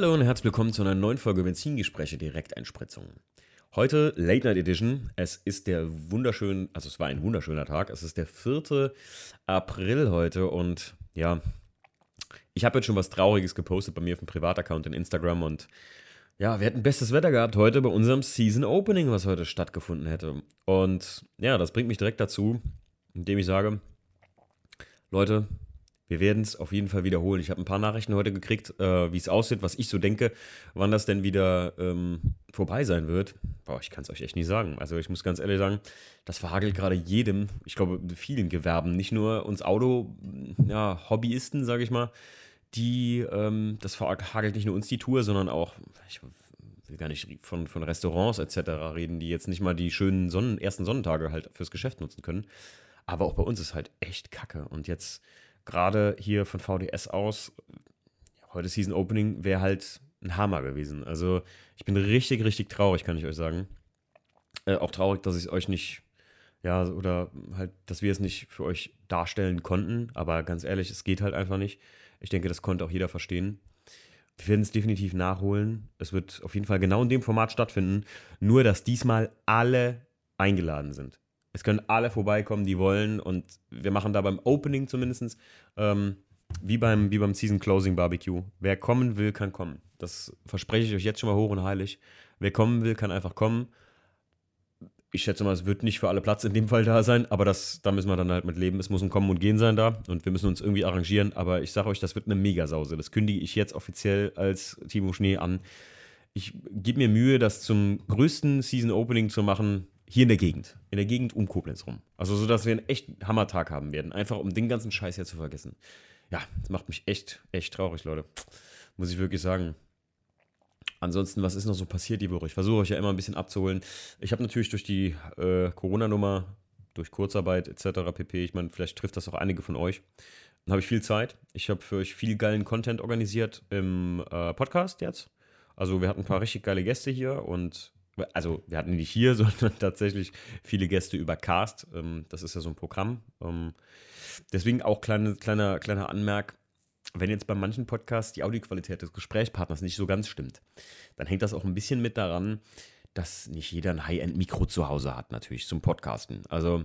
Hallo und herzlich willkommen zu einer neuen Folge Benzingespräche Direkteinspritzung. Heute Late Night Edition. Es ist der wunderschön, also es war ein wunderschöner Tag. Es ist der 4. April heute und ja, ich habe jetzt schon was Trauriges gepostet bei mir auf dem Privataccount in Instagram und ja, wir hätten bestes Wetter gehabt heute bei unserem Season Opening, was heute stattgefunden hätte. Und ja, das bringt mich direkt dazu, indem ich sage, Leute, wir werden es auf jeden Fall wiederholen. Ich habe ein paar Nachrichten heute gekriegt, äh, wie es aussieht, was ich so denke, wann das denn wieder ähm, vorbei sein wird. Boah, ich kann es euch echt nicht sagen. Also ich muss ganz ehrlich sagen, das verhagelt gerade jedem, ich glaube vielen Gewerben, nicht nur uns Auto-Hobbyisten, ja, sage ich mal, die, ähm, das verhagelt nicht nur uns die Tour, sondern auch, ich will gar nicht von, von Restaurants etc. reden, die jetzt nicht mal die schönen Sonnen, ersten Sonnentage halt fürs Geschäft nutzen können. Aber auch bei uns ist halt echt kacke. Und jetzt gerade hier von VDS aus, heute Season Opening wäre halt ein Hammer gewesen. Also ich bin richtig, richtig traurig, kann ich euch sagen. Äh, auch traurig, dass ich es euch nicht, ja, oder halt, dass wir es nicht für euch darstellen konnten. Aber ganz ehrlich, es geht halt einfach nicht. Ich denke, das konnte auch jeder verstehen. Wir werden es definitiv nachholen. Es wird auf jeden Fall genau in dem Format stattfinden. Nur, dass diesmal alle eingeladen sind. Es können alle vorbeikommen, die wollen. Und wir machen da beim Opening zumindest, ähm, wie, beim, wie beim Season Closing Barbecue. Wer kommen will, kann kommen. Das verspreche ich euch jetzt schon mal hoch und heilig. Wer kommen will, kann einfach kommen. Ich schätze mal, es wird nicht für alle Platz in dem Fall da sein, aber das, da müssen wir dann halt mit leben. Es muss ein Kommen und Gehen sein da und wir müssen uns irgendwie arrangieren. Aber ich sage euch, das wird eine Megasause. Das kündige ich jetzt offiziell als Timo Schnee an. Ich gebe mir Mühe, das zum größten Season Opening zu machen, hier in der Gegend. In der Gegend um Koblenz rum. Also so, dass wir einen echten Hammertag haben werden. Einfach um den ganzen Scheiß hier zu vergessen. Ja, das macht mich echt, echt traurig, Leute. Muss ich wirklich sagen. Ansonsten, was ist noch so passiert die Woche? Ich versuche euch ja immer ein bisschen abzuholen. Ich habe natürlich durch die äh, Corona-Nummer, durch Kurzarbeit etc. pp. Ich meine, vielleicht trifft das auch einige von euch. Dann habe ich viel Zeit. Ich habe für euch viel geilen Content organisiert im äh, Podcast jetzt. Also wir hatten ein paar richtig geile Gäste hier und also wir hatten nicht hier, sondern tatsächlich viele Gäste über Cast. Ähm, das ist ja so ein Programm. Ähm, deswegen auch kleine, kleiner, kleiner Anmerk, wenn jetzt bei manchen Podcasts die Audioqualität des Gesprächspartners nicht so ganz stimmt, dann hängt das auch ein bisschen mit daran, dass nicht jeder ein High-End-Mikro zu Hause hat, natürlich zum Podcasten. Also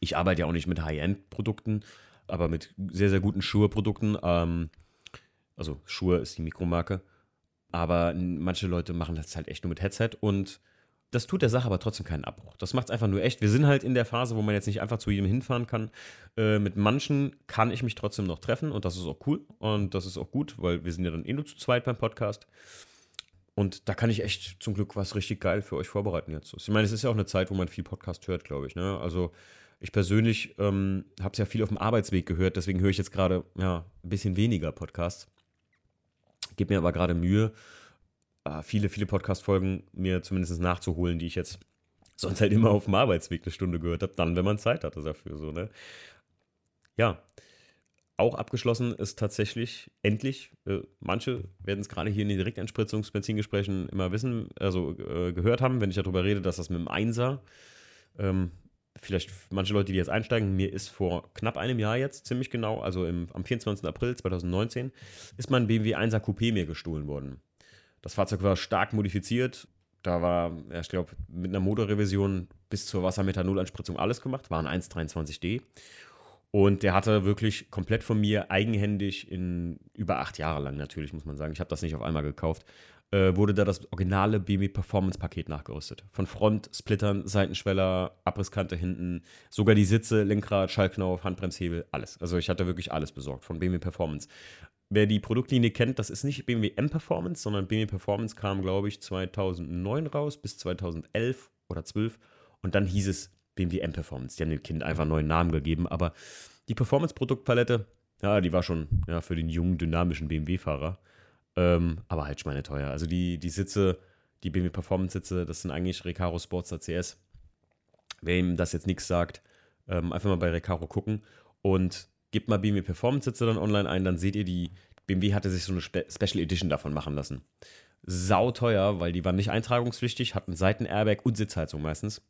ich arbeite ja auch nicht mit High-End-Produkten, aber mit sehr, sehr guten Shure-Produkten. Ähm, also Shure ist die Mikromarke. Aber manche Leute machen das halt echt nur mit Headset und das tut der Sache aber trotzdem keinen Abbruch. Das macht es einfach nur echt. Wir sind halt in der Phase, wo man jetzt nicht einfach zu jedem hinfahren kann. Äh, mit manchen kann ich mich trotzdem noch treffen und das ist auch cool und das ist auch gut, weil wir sind ja dann eh nur zu zweit beim Podcast. Und da kann ich echt zum Glück was richtig geil für euch vorbereiten jetzt. Ich meine, es ist ja auch eine Zeit, wo man viel Podcast hört, glaube ich. Ne? Also ich persönlich ähm, habe es ja viel auf dem Arbeitsweg gehört, deswegen höre ich jetzt gerade ja, ein bisschen weniger Podcasts gebe mir aber gerade Mühe, äh, viele, viele Podcast-Folgen mir zumindest nachzuholen, die ich jetzt sonst halt immer auf dem Arbeitsweg eine Stunde gehört habe, dann, wenn man Zeit hatte dafür. So, ne? Ja, auch abgeschlossen ist tatsächlich endlich, äh, manche werden es gerade hier in den Direkteinspritzungsbenzingesprächen immer wissen, also äh, gehört haben, wenn ich darüber rede, dass das mit dem Einser ähm, vielleicht manche Leute, die jetzt einsteigen, mir ist vor knapp einem Jahr jetzt, ziemlich genau, also im, am 24. April 2019, ist mein BMW 1er Coupé mir gestohlen worden. Das Fahrzeug war stark modifiziert. Da war, ich glaube, mit einer Motorrevision bis zur Wassermethanoleinspritzung alles gemacht. War ein 123D. Und der hatte wirklich komplett von mir eigenhändig in über acht Jahre lang natürlich, muss man sagen. Ich habe das nicht auf einmal gekauft äh, wurde da das originale BMW Performance Paket nachgerüstet. Von Front, Splittern, Seitenschweller, Abrisskante hinten, sogar die Sitze, Lenkrad, Schallknauf, Handbremshebel, alles. Also ich hatte wirklich alles besorgt von BMW Performance. Wer die Produktlinie kennt, das ist nicht BMW M Performance, sondern BMW Performance kam, glaube ich, 2009 raus bis 2011 oder 12 und dann hieß es BMW M Performance. Die haben dem Kind einfach einen neuen Namen gegeben, aber die Performance-Produktpalette, ja, die war schon ja, für den jungen, dynamischen BMW-Fahrer ähm, aber halt schweineteuer. Also die, die Sitze, die BMW Performance Sitze, das sind eigentlich Recaro Sportster CS. Wer ihm das jetzt nichts sagt, ähm, einfach mal bei Recaro gucken und gebt mal BMW Performance Sitze dann online ein, dann seht ihr die, BMW hatte sich so eine Spe Special Edition davon machen lassen. Sau teuer, weil die waren nicht eintragungspflichtig, hatten Seiten-Airbag und Sitzheizung meistens.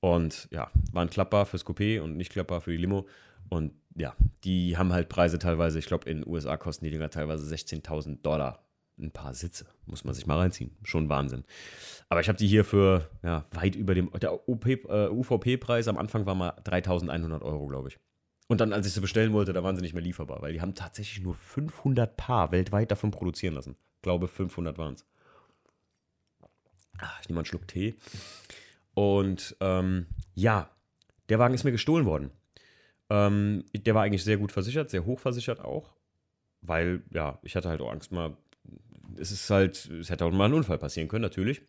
Und ja, waren klappbar fürs Coupé und nicht klappbar für die Limo. Und ja, die haben halt Preise teilweise, ich glaube, in den USA kosten die Dinger teilweise 16.000 Dollar. ein paar Sitze. Muss man sich mal reinziehen. Schon Wahnsinn. Aber ich habe die hier für ja, weit über dem. Der äh, UVP-Preis am Anfang war mal 3100 Euro, glaube ich. Und dann, als ich sie bestellen wollte, da waren sie nicht mehr lieferbar, weil die haben tatsächlich nur 500 Paar weltweit davon produzieren lassen. Ich glaube, 500 waren es. Ich nehme mal einen Schluck Tee. Und ähm, ja, der Wagen ist mir gestohlen worden. Ähm, der war eigentlich sehr gut versichert, sehr hoch versichert auch. Weil, ja, ich hatte halt auch Angst mal. Es ist halt, es hätte auch mal ein Unfall passieren können, natürlich.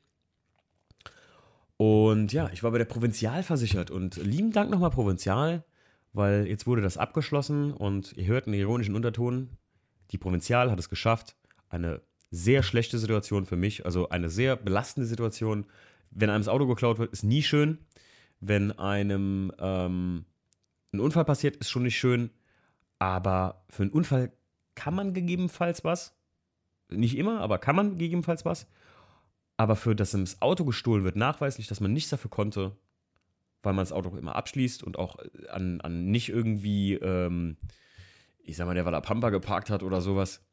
Und ja, ich war bei der Provinzial versichert und lieben Dank nochmal Provinzial, weil jetzt wurde das abgeschlossen und ihr hört einen ironischen Unterton. Die Provinzial hat es geschafft, eine sehr schlechte Situation für mich, also eine sehr belastende Situation. Wenn einem das Auto geklaut wird, ist nie schön. Wenn einem ähm, ein Unfall passiert, ist schon nicht schön. Aber für einen Unfall kann man gegebenenfalls was. Nicht immer, aber kann man gegebenenfalls was. Aber für das das Auto gestohlen wird, nachweislich, dass man nichts dafür konnte, weil man das Auto immer abschließt und auch an, an nicht irgendwie, ähm, ich sag mal, der weil er Pampa geparkt hat oder sowas.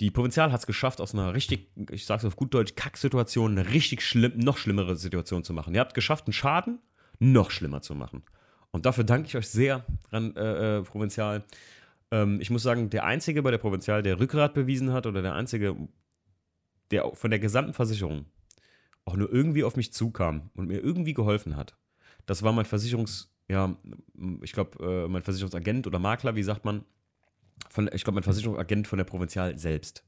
Die Provinzial hat es geschafft, aus einer richtig, ich sag's auf gut Deutsch, Kacksituation eine richtig schlimm, noch schlimmere Situation zu machen. Ihr habt geschafft, einen Schaden noch schlimmer zu machen. Und dafür danke ich euch sehr, äh, äh, Provinzial. Ähm, ich muss sagen, der Einzige bei der Provinzial, der Rückgrat bewiesen hat, oder der Einzige, der von der gesamten Versicherung auch nur irgendwie auf mich zukam und mir irgendwie geholfen hat, das war mein Versicherungs-, ja, ich glaube, äh, mein Versicherungsagent oder Makler, wie sagt man, von, ich glaube, mein Versicherungsagent von der Provinzial selbst.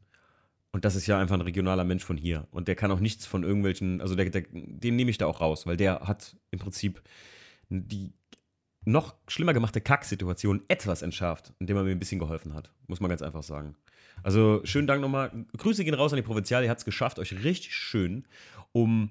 Und das ist ja einfach ein regionaler Mensch von hier. Und der kann auch nichts von irgendwelchen, also der, der, den nehme ich da auch raus, weil der hat im Prinzip die noch schlimmer gemachte Kacksituation etwas entschärft, indem er mir ein bisschen geholfen hat. Muss man ganz einfach sagen. Also schönen Dank nochmal. Grüße gehen raus an die Provinzial. Ihr habt es geschafft, euch richtig schön um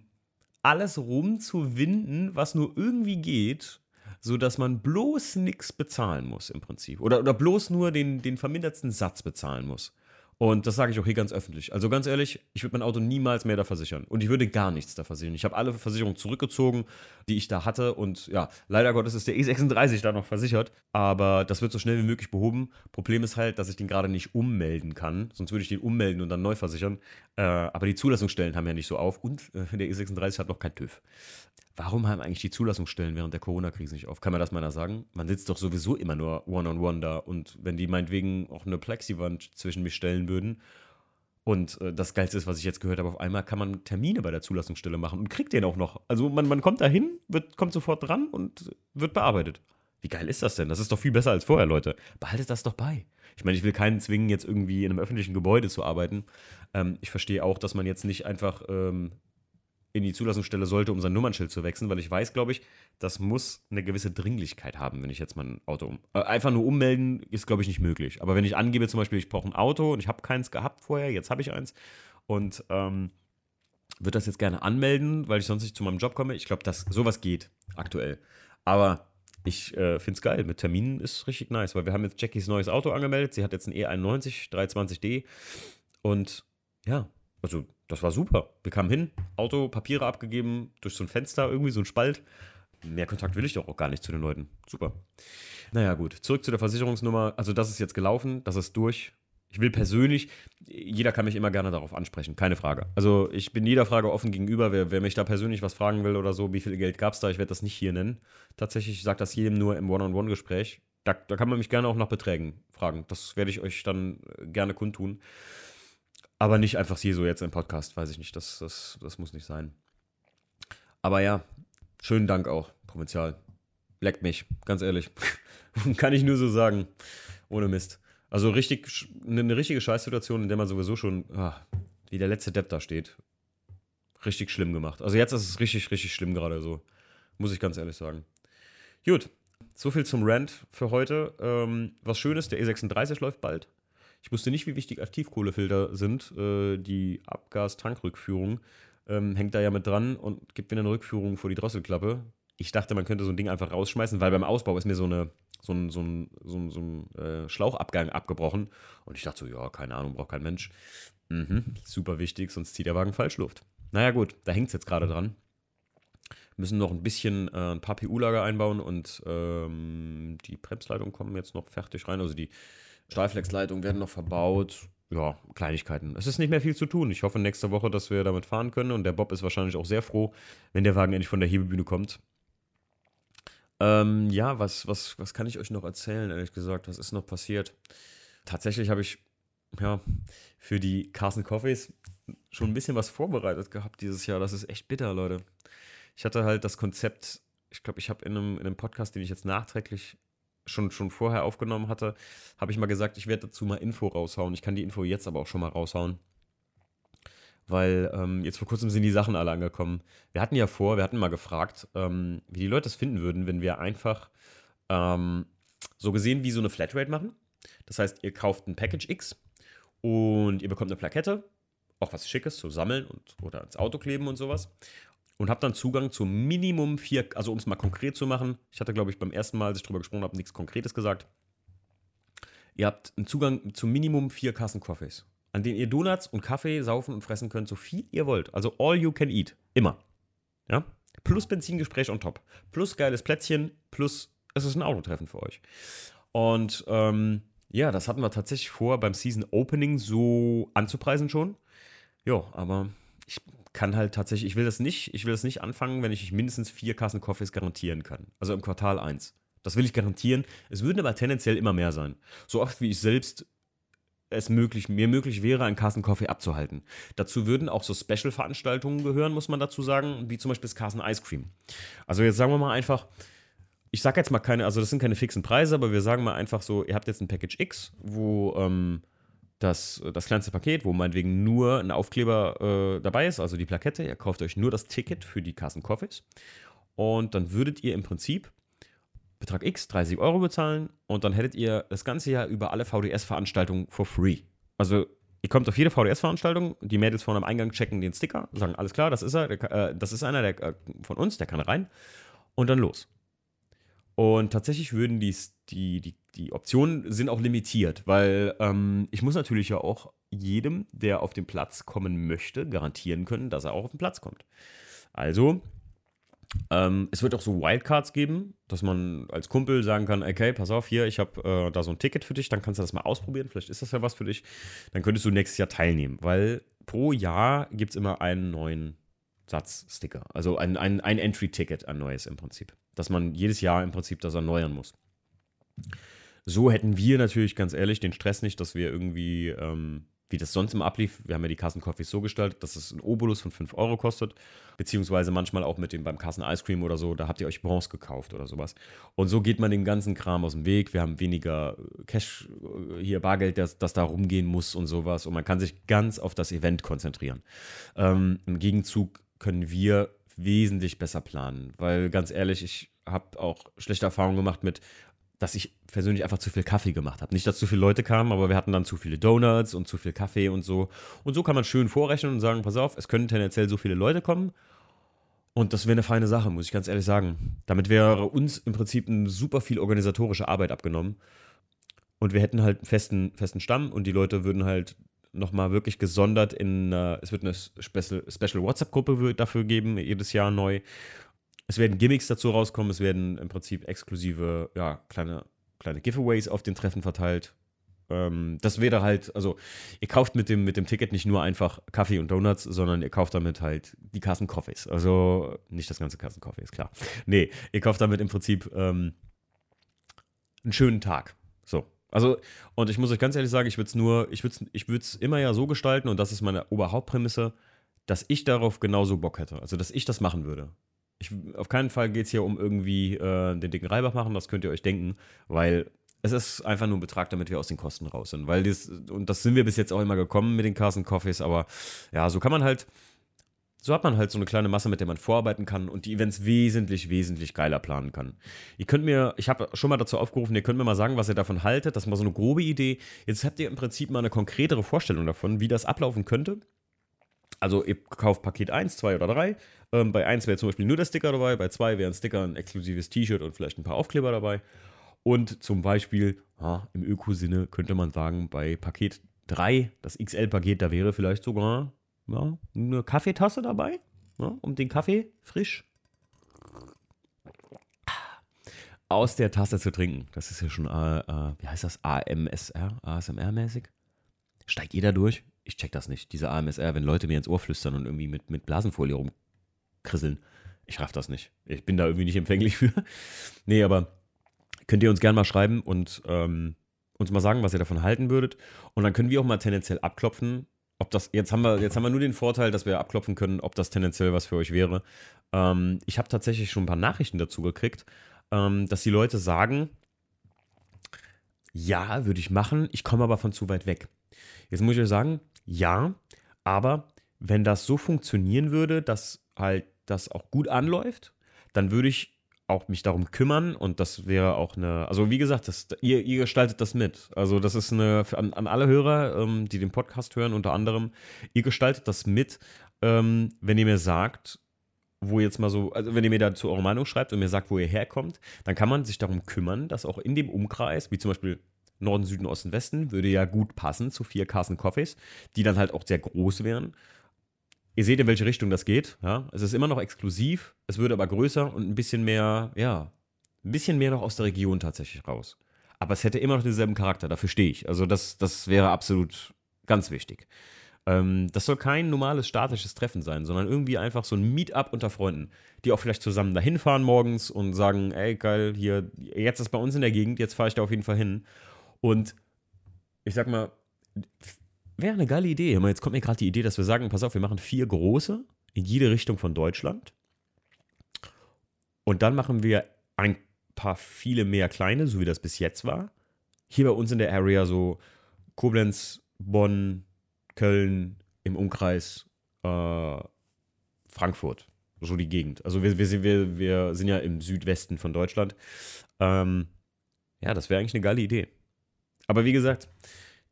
alles rumzuwinden, was nur irgendwie geht, sodass man bloß nichts bezahlen muss im Prinzip. Oder, oder bloß nur den, den vermindertsten Satz bezahlen muss. Und das sage ich auch hier ganz öffentlich. Also ganz ehrlich, ich würde mein Auto niemals mehr da versichern. Und ich würde gar nichts da versichern. Ich habe alle Versicherungen zurückgezogen, die ich da hatte. Und ja, leider Gottes ist der E36 da noch versichert. Aber das wird so schnell wie möglich behoben. Problem ist halt, dass ich den gerade nicht ummelden kann. Sonst würde ich den ummelden und dann neu versichern. Äh, aber die Zulassungsstellen haben ja nicht so auf. Und äh, der E36 hat noch kein TÜV. Warum haben eigentlich die Zulassungsstellen während der Corona-Krise nicht auf? Kann man das mal sagen? Man sitzt doch sowieso immer nur one-on-one -on -one da. Und wenn die meinetwegen auch eine Plexiwand zwischen mich stellen würden, und äh, das Geilste ist, was ich jetzt gehört habe, auf einmal kann man Termine bei der Zulassungsstelle machen und kriegt den auch noch. Also man, man kommt da hin, kommt sofort dran und wird bearbeitet. Wie geil ist das denn? Das ist doch viel besser als vorher, Leute. Behaltet das doch bei. Ich meine, ich will keinen zwingen, jetzt irgendwie in einem öffentlichen Gebäude zu arbeiten. Ähm, ich verstehe auch, dass man jetzt nicht einfach ähm, in die Zulassungsstelle sollte, um sein Nummernschild zu wechseln, weil ich weiß, glaube ich, das muss eine gewisse Dringlichkeit haben, wenn ich jetzt mein Auto um. Äh, einfach nur ummelden ist, glaube ich, nicht möglich. Aber wenn ich angebe, zum Beispiel, ich brauche ein Auto und ich habe keins gehabt vorher, jetzt habe ich eins und ähm, würde das jetzt gerne anmelden, weil ich sonst nicht zu meinem Job komme. Ich glaube, dass sowas geht aktuell. Aber ich äh, finde es geil. Mit Terminen ist richtig nice, weil wir haben jetzt Jackies neues Auto angemeldet. Sie hat jetzt einen E91 320D und ja, also das war super. Wir kamen hin, Auto, Papiere abgegeben, durch so ein Fenster, irgendwie so ein Spalt. Mehr Kontakt will ich doch auch gar nicht zu den Leuten. Super. Naja, gut. Zurück zu der Versicherungsnummer. Also, das ist jetzt gelaufen, das ist durch. Ich will persönlich, jeder kann mich immer gerne darauf ansprechen, keine Frage. Also, ich bin jeder Frage offen gegenüber. Wer, wer mich da persönlich was fragen will oder so, wie viel Geld gab es da, ich werde das nicht hier nennen. Tatsächlich, ich sage das jedem nur im One-on-One-Gespräch. Da, da kann man mich gerne auch nach Beträgen fragen. Das werde ich euch dann gerne kundtun. Aber nicht einfach hier so jetzt im Podcast, weiß ich nicht. Das, das, das muss nicht sein. Aber ja, schönen Dank auch, Provinzial. Leckt mich, ganz ehrlich. Kann ich nur so sagen. Ohne Mist. Also richtig, eine richtige Scheißsituation, in der man sowieso schon, ah, wie der letzte Depp da steht. Richtig schlimm gemacht. Also jetzt ist es richtig, richtig schlimm gerade so. Muss ich ganz ehrlich sagen. Gut, so viel zum Rant für heute. Ähm, was Schönes, der E36 läuft bald. Ich wusste nicht, wie wichtig Aktivkohlefilter sind. Äh, die Abgastankrückführung ähm, hängt da ja mit dran und gibt mir eine Rückführung vor die Drosselklappe. Ich dachte, man könnte so ein Ding einfach rausschmeißen, weil beim Ausbau ist mir so, eine, so ein, so ein, so ein, so ein äh, Schlauchabgang abgebrochen. Und ich dachte so, ja, keine Ahnung, braucht kein Mensch. Mhm, super wichtig, sonst zieht der Wagen Falschluft. Naja, gut, da hängt es jetzt gerade dran. Müssen noch ein bisschen äh, ein paar PU-Lager einbauen und ähm, die Bremsleitungen kommen jetzt noch fertig rein. Also die Stahlflexleitungen werden noch verbaut. ja, Kleinigkeiten. Es ist nicht mehr viel zu tun. Ich hoffe nächste Woche, dass wir damit fahren können. Und der Bob ist wahrscheinlich auch sehr froh, wenn der Wagen endlich von der Hebebühne kommt. Ähm, ja, was, was, was kann ich euch noch erzählen, ehrlich gesagt? Was ist noch passiert? Tatsächlich habe ich ja, für die Carson Coffees schon ein bisschen was vorbereitet gehabt dieses Jahr. Das ist echt bitter, Leute. Ich hatte halt das Konzept, ich glaube, ich habe in einem, in einem Podcast, den ich jetzt nachträglich schon, schon vorher aufgenommen hatte, habe ich mal gesagt, ich werde dazu mal Info raushauen. Ich kann die Info jetzt aber auch schon mal raushauen. Weil ähm, jetzt vor kurzem sind die Sachen alle angekommen. Wir hatten ja vor, wir hatten mal gefragt, ähm, wie die Leute es finden würden, wenn wir einfach ähm, so gesehen wie so eine Flatrate machen. Das heißt, ihr kauft ein Package X und ihr bekommt eine Plakette, auch was Schickes zu sammeln und, oder ins Auto kleben und sowas und habe dann Zugang zu Minimum vier, also um es mal konkret zu machen, ich hatte, glaube ich, beim ersten Mal, als ich darüber gesprochen habe, nichts Konkretes gesagt. Ihr habt einen Zugang zu Minimum vier Kassen Coffees, an denen ihr Donuts und Kaffee saufen und fressen könnt, so viel ihr wollt. Also all you can eat. Immer. Ja? Plus Benzingespräch on top. Plus geiles Plätzchen. Plus es ist ein Autotreffen für euch. Und ähm, ja, das hatten wir tatsächlich vor, beim Season Opening so anzupreisen schon. Ja, aber ich kann halt tatsächlich, ich will das nicht, ich will das nicht anfangen, wenn ich mindestens vier Kassen Coffees garantieren kann. Also im Quartal 1. Das will ich garantieren. Es würden aber tendenziell immer mehr sein. So oft wie ich selbst es möglich, mir möglich wäre, einen Carson Coffee abzuhalten. Dazu würden auch so Special-Veranstaltungen gehören, muss man dazu sagen, wie zum Beispiel das Carson Ice Cream. Also jetzt sagen wir mal einfach, ich sage jetzt mal keine, also das sind keine fixen Preise, aber wir sagen mal einfach so, ihr habt jetzt ein Package X, wo ähm, das, das kleinste Paket, wo meinetwegen nur ein Aufkleber äh, dabei ist, also die Plakette. Ihr kauft euch nur das Ticket für die Kassen Coffees. Und dann würdet ihr im Prinzip Betrag X, 30 Euro bezahlen und dann hättet ihr das ganze Jahr über alle VDS-Veranstaltungen for free. Also ihr kommt auf jede VDS-Veranstaltung, die Mädels vorne am Eingang checken den Sticker, sagen, alles klar, das ist er, der, äh, das ist einer der, äh, von uns, der kann rein. Und dann los. Und tatsächlich würden die, die, die, die Optionen sind auch limitiert, weil ähm, ich muss natürlich ja auch jedem, der auf den Platz kommen möchte, garantieren können, dass er auch auf den Platz kommt. Also, ähm, es wird auch so Wildcards geben, dass man als Kumpel sagen kann, okay, pass auf, hier, ich habe äh, da so ein Ticket für dich, dann kannst du das mal ausprobieren, vielleicht ist das ja was für dich, dann könntest du nächstes Jahr teilnehmen, weil pro Jahr gibt es immer einen neuen Satz Sticker, also ein, ein, ein Entry-Ticket, ein neues im Prinzip dass man jedes Jahr im Prinzip das erneuern muss. So hätten wir natürlich ganz ehrlich den Stress nicht, dass wir irgendwie, ähm, wie das sonst immer ablief, wir haben ja die Kassencoffees so gestaltet, dass es ein Obolus von 5 Euro kostet, beziehungsweise manchmal auch mit dem beim Kassen Ice Cream oder so, da habt ihr euch Bronze gekauft oder sowas. Und so geht man dem ganzen Kram aus dem Weg. Wir haben weniger Cash, äh, hier Bargeld, das, das da rumgehen muss und sowas. Und man kann sich ganz auf das Event konzentrieren. Ähm, Im Gegenzug können wir wesentlich besser planen. Weil ganz ehrlich, ich habe auch schlechte Erfahrungen gemacht mit, dass ich persönlich einfach zu viel Kaffee gemacht habe. Nicht, dass zu viele Leute kamen, aber wir hatten dann zu viele Donuts und zu viel Kaffee und so. Und so kann man schön vorrechnen und sagen, pass auf, es können tendenziell so viele Leute kommen. Und das wäre eine feine Sache, muss ich ganz ehrlich sagen. Damit wäre uns im Prinzip super viel organisatorische Arbeit abgenommen. Und wir hätten halt einen festen, festen Stamm und die Leute würden halt nochmal wirklich gesondert in, äh, es wird eine Special, WhatsApp-Gruppe dafür geben, jedes Jahr neu. Es werden Gimmicks dazu rauskommen, es werden im Prinzip exklusive, ja, kleine, kleine Giveaways auf den Treffen verteilt. Ähm, das wäre halt, also ihr kauft mit dem, mit dem Ticket nicht nur einfach Kaffee und Donuts, sondern ihr kauft damit halt die Kassen Coffees. Also nicht das ganze Kassen Coffee, ist klar. Nee, ihr kauft damit im Prinzip ähm, einen schönen Tag. So, also, und ich muss euch ganz ehrlich sagen, ich würde es nur, ich würde es ich immer ja so gestalten, und das ist meine Oberhauptprämisse, dass ich darauf genauso Bock hätte. Also, dass ich das machen würde. Ich, auf keinen Fall geht es hier um irgendwie äh, den dicken Reibach machen, das könnt ihr euch denken, weil es ist einfach nur ein Betrag, damit wir aus den Kosten raus sind. Weil das, und das sind wir bis jetzt auch immer gekommen mit den Carson Coffees, aber ja, so kann man halt so hat man halt so eine kleine Masse, mit der man vorarbeiten kann und die Events wesentlich, wesentlich geiler planen kann. Ihr könnt mir, ich habe schon mal dazu aufgerufen, ihr könnt mir mal sagen, was ihr davon haltet. Das ist mal so eine grobe Idee. Jetzt habt ihr im Prinzip mal eine konkretere Vorstellung davon, wie das ablaufen könnte. Also ihr kauft Paket 1, 2 oder 3. Ähm, bei 1 wäre zum Beispiel nur der Sticker dabei, bei 2 wäre ein Sticker, ein exklusives T-Shirt und vielleicht ein paar Aufkleber dabei. Und zum Beispiel, ja, im Ökosinne könnte man sagen, bei Paket 3, das XL-Paket, da wäre vielleicht sogar ja, eine Kaffeetasse dabei, ja, um den Kaffee frisch aus der Tasse zu trinken. Das ist ja schon, äh, äh, wie heißt das, AMSR, ASMR-mäßig. Steigt da durch? Ich check das nicht. Diese AMSR, wenn Leute mir ins Ohr flüstern und irgendwie mit, mit Blasenfolie rumkrisseln. Ich raff das nicht. Ich bin da irgendwie nicht empfänglich für. nee, aber könnt ihr uns gerne mal schreiben und ähm, uns mal sagen, was ihr davon halten würdet. Und dann können wir auch mal tendenziell abklopfen, ob das, jetzt haben wir, jetzt haben wir nur den Vorteil, dass wir abklopfen können, ob das tendenziell was für euch wäre. Ähm, ich habe tatsächlich schon ein paar Nachrichten dazu gekriegt, ähm, dass die Leute sagen, ja, würde ich machen, ich komme aber von zu weit weg. Jetzt muss ich euch sagen, ja, aber wenn das so funktionieren würde, dass halt das auch gut anläuft, dann würde ich auch mich darum kümmern und das wäre auch eine, also wie gesagt, das, ihr, ihr gestaltet das mit. Also das ist eine, an, an alle Hörer, ähm, die den Podcast hören, unter anderem, ihr gestaltet das mit, ähm, wenn ihr mir sagt, wo jetzt mal so, also wenn ihr mir dazu eure Meinung schreibt und mir sagt, wo ihr herkommt, dann kann man sich darum kümmern, dass auch in dem Umkreis, wie zum Beispiel Norden, Süden, Osten, Westen, würde ja gut passen zu vier Carson Coffees, die dann halt auch sehr groß wären. Ihr seht, in welche Richtung das geht. Ja? Es ist immer noch exklusiv, es würde aber größer und ein bisschen mehr, ja, ein bisschen mehr noch aus der Region tatsächlich raus. Aber es hätte immer noch denselben Charakter, dafür stehe ich. Also das, das wäre absolut ganz wichtig. Ähm, das soll kein normales statisches Treffen sein, sondern irgendwie einfach so ein Meetup unter Freunden, die auch vielleicht zusammen dahin fahren morgens und sagen, ey geil, hier, jetzt ist bei uns in der Gegend, jetzt fahre ich da auf jeden Fall hin. Und ich sag mal, wäre eine geile Idee. Jetzt kommt mir gerade die Idee, dass wir sagen, pass auf, wir machen vier große in jede Richtung von Deutschland. Und dann machen wir ein paar viele mehr kleine, so wie das bis jetzt war. Hier bei uns in der Area so Koblenz, Bonn, Köln, im Umkreis äh, Frankfurt, so die Gegend. Also wir, wir, wir, wir sind ja im Südwesten von Deutschland. Ähm, ja, das wäre eigentlich eine geile Idee. Aber wie gesagt,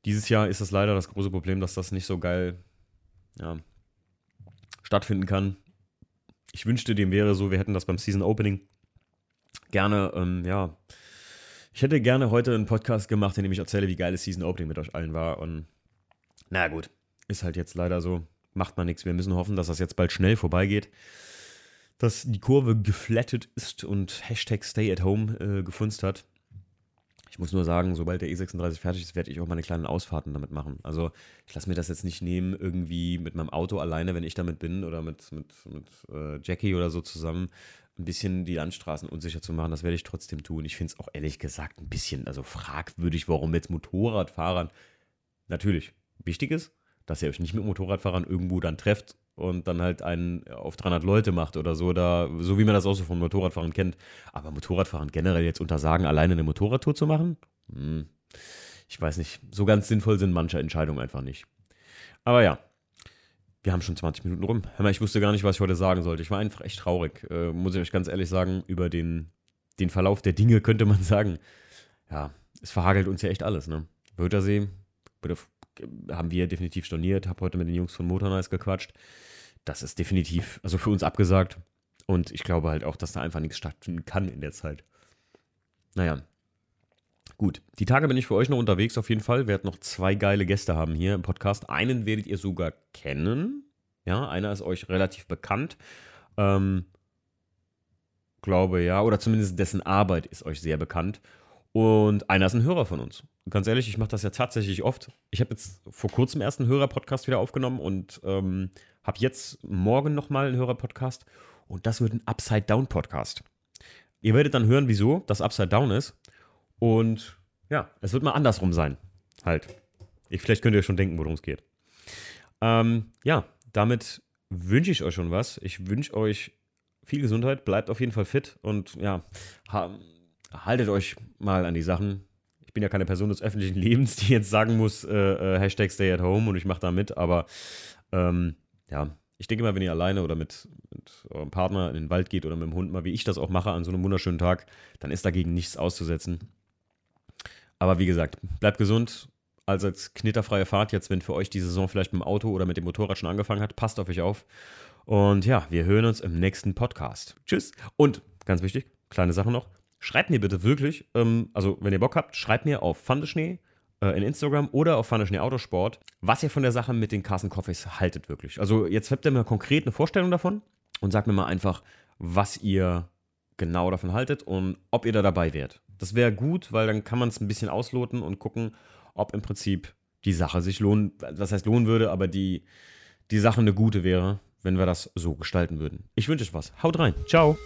dieses Jahr ist das leider das große Problem, dass das nicht so geil ja, stattfinden kann. Ich wünschte, dem wäre so, wir hätten das beim Season Opening gerne, ähm, ja. Ich hätte gerne heute einen Podcast gemacht, in dem ich erzähle, wie geil das Season Opening mit euch allen war. Und na gut, ist halt jetzt leider so. Macht man nichts. Wir müssen hoffen, dass das jetzt bald schnell vorbeigeht. Dass die Kurve geflattet ist und Hashtag Stay at Home äh, gefunzt hat. Ich muss nur sagen, sobald der E36 fertig ist, werde ich auch meine kleinen Ausfahrten damit machen. Also ich lasse mir das jetzt nicht nehmen, irgendwie mit meinem Auto alleine, wenn ich damit bin, oder mit, mit, mit äh, Jackie oder so zusammen, ein bisschen die Landstraßen unsicher zu machen. Das werde ich trotzdem tun. Ich finde es auch ehrlich gesagt ein bisschen, also fragwürdig, warum jetzt Motorradfahrern, natürlich, wichtig ist, dass ihr euch nicht mit Motorradfahrern irgendwo dann trefft und dann halt einen auf 300 Leute macht oder so, da, so wie man das auch so von Motorradfahrern kennt. Aber Motorradfahrern generell jetzt untersagen, alleine eine Motorradtour zu machen? Hm, ich weiß nicht, so ganz sinnvoll sind manche Entscheidungen einfach nicht. Aber ja, wir haben schon 20 Minuten rum. Hör mal, ich wusste gar nicht, was ich heute sagen sollte. Ich war einfach echt traurig, äh, muss ich euch ganz ehrlich sagen, über den, den Verlauf der Dinge könnte man sagen. Ja, es verhagelt uns ja echt alles, ne? Wörthersee, haben wir definitiv storniert. Habe heute mit den Jungs von Motornice gequatscht. Das ist definitiv, also für uns abgesagt. Und ich glaube halt auch, dass da einfach nichts stattfinden kann in der Zeit. Naja. Gut, die Tage bin ich für euch noch unterwegs auf jeden Fall. Werde noch zwei geile Gäste haben hier im Podcast. Einen werdet ihr sogar kennen. Ja, einer ist euch relativ bekannt. Ähm, glaube ja, oder zumindest dessen Arbeit ist euch sehr bekannt. Und einer ist ein Hörer von uns. Ganz ehrlich, ich mache das ja tatsächlich oft. Ich habe jetzt vor kurzem erst einen Hörer-Podcast wieder aufgenommen und ähm, habe jetzt morgen nochmal einen Hörer-Podcast. Und das wird ein Upside-Down-Podcast. Ihr werdet dann hören, wieso das Upside Down ist. Und ja, es wird mal andersrum sein. Halt. Ich, vielleicht könnt ihr schon denken, worum es geht. Ähm, ja, damit wünsche ich euch schon was. Ich wünsche euch viel Gesundheit, bleibt auf jeden Fall fit und ja, haltet euch mal an die Sachen. Ich bin ja keine Person des öffentlichen Lebens, die jetzt sagen muss, äh, äh, Hashtag Stay at Home und ich mache da mit, aber ähm, ja, ich denke mal, wenn ihr alleine oder mit, mit, eurem Partner in den Wald geht oder mit dem Hund mal, wie ich das auch mache an so einem wunderschönen Tag, dann ist dagegen nichts auszusetzen. Aber wie gesagt, bleibt gesund. Also als knitterfreie Fahrt jetzt, wenn für euch die Saison vielleicht mit dem Auto oder mit dem Motorrad schon angefangen hat, passt auf euch auf. Und ja, wir hören uns im nächsten Podcast. Tschüss. Und ganz wichtig, kleine Sache noch. Schreibt mir bitte wirklich, ähm, also wenn ihr Bock habt, schreibt mir auf Fandeschnee äh, in Instagram oder auf Fandeschnee Autosport, was ihr von der Sache mit den Carson Coffees haltet wirklich. Also jetzt habt ihr mal konkret eine Vorstellung davon und sagt mir mal einfach, was ihr genau davon haltet und ob ihr da dabei wärt. Das wäre gut, weil dann kann man es ein bisschen ausloten und gucken, ob im Prinzip die Sache sich lohnen, was heißt lohnen würde, aber die, die Sache eine gute wäre, wenn wir das so gestalten würden. Ich wünsche euch was. Haut rein. Ciao.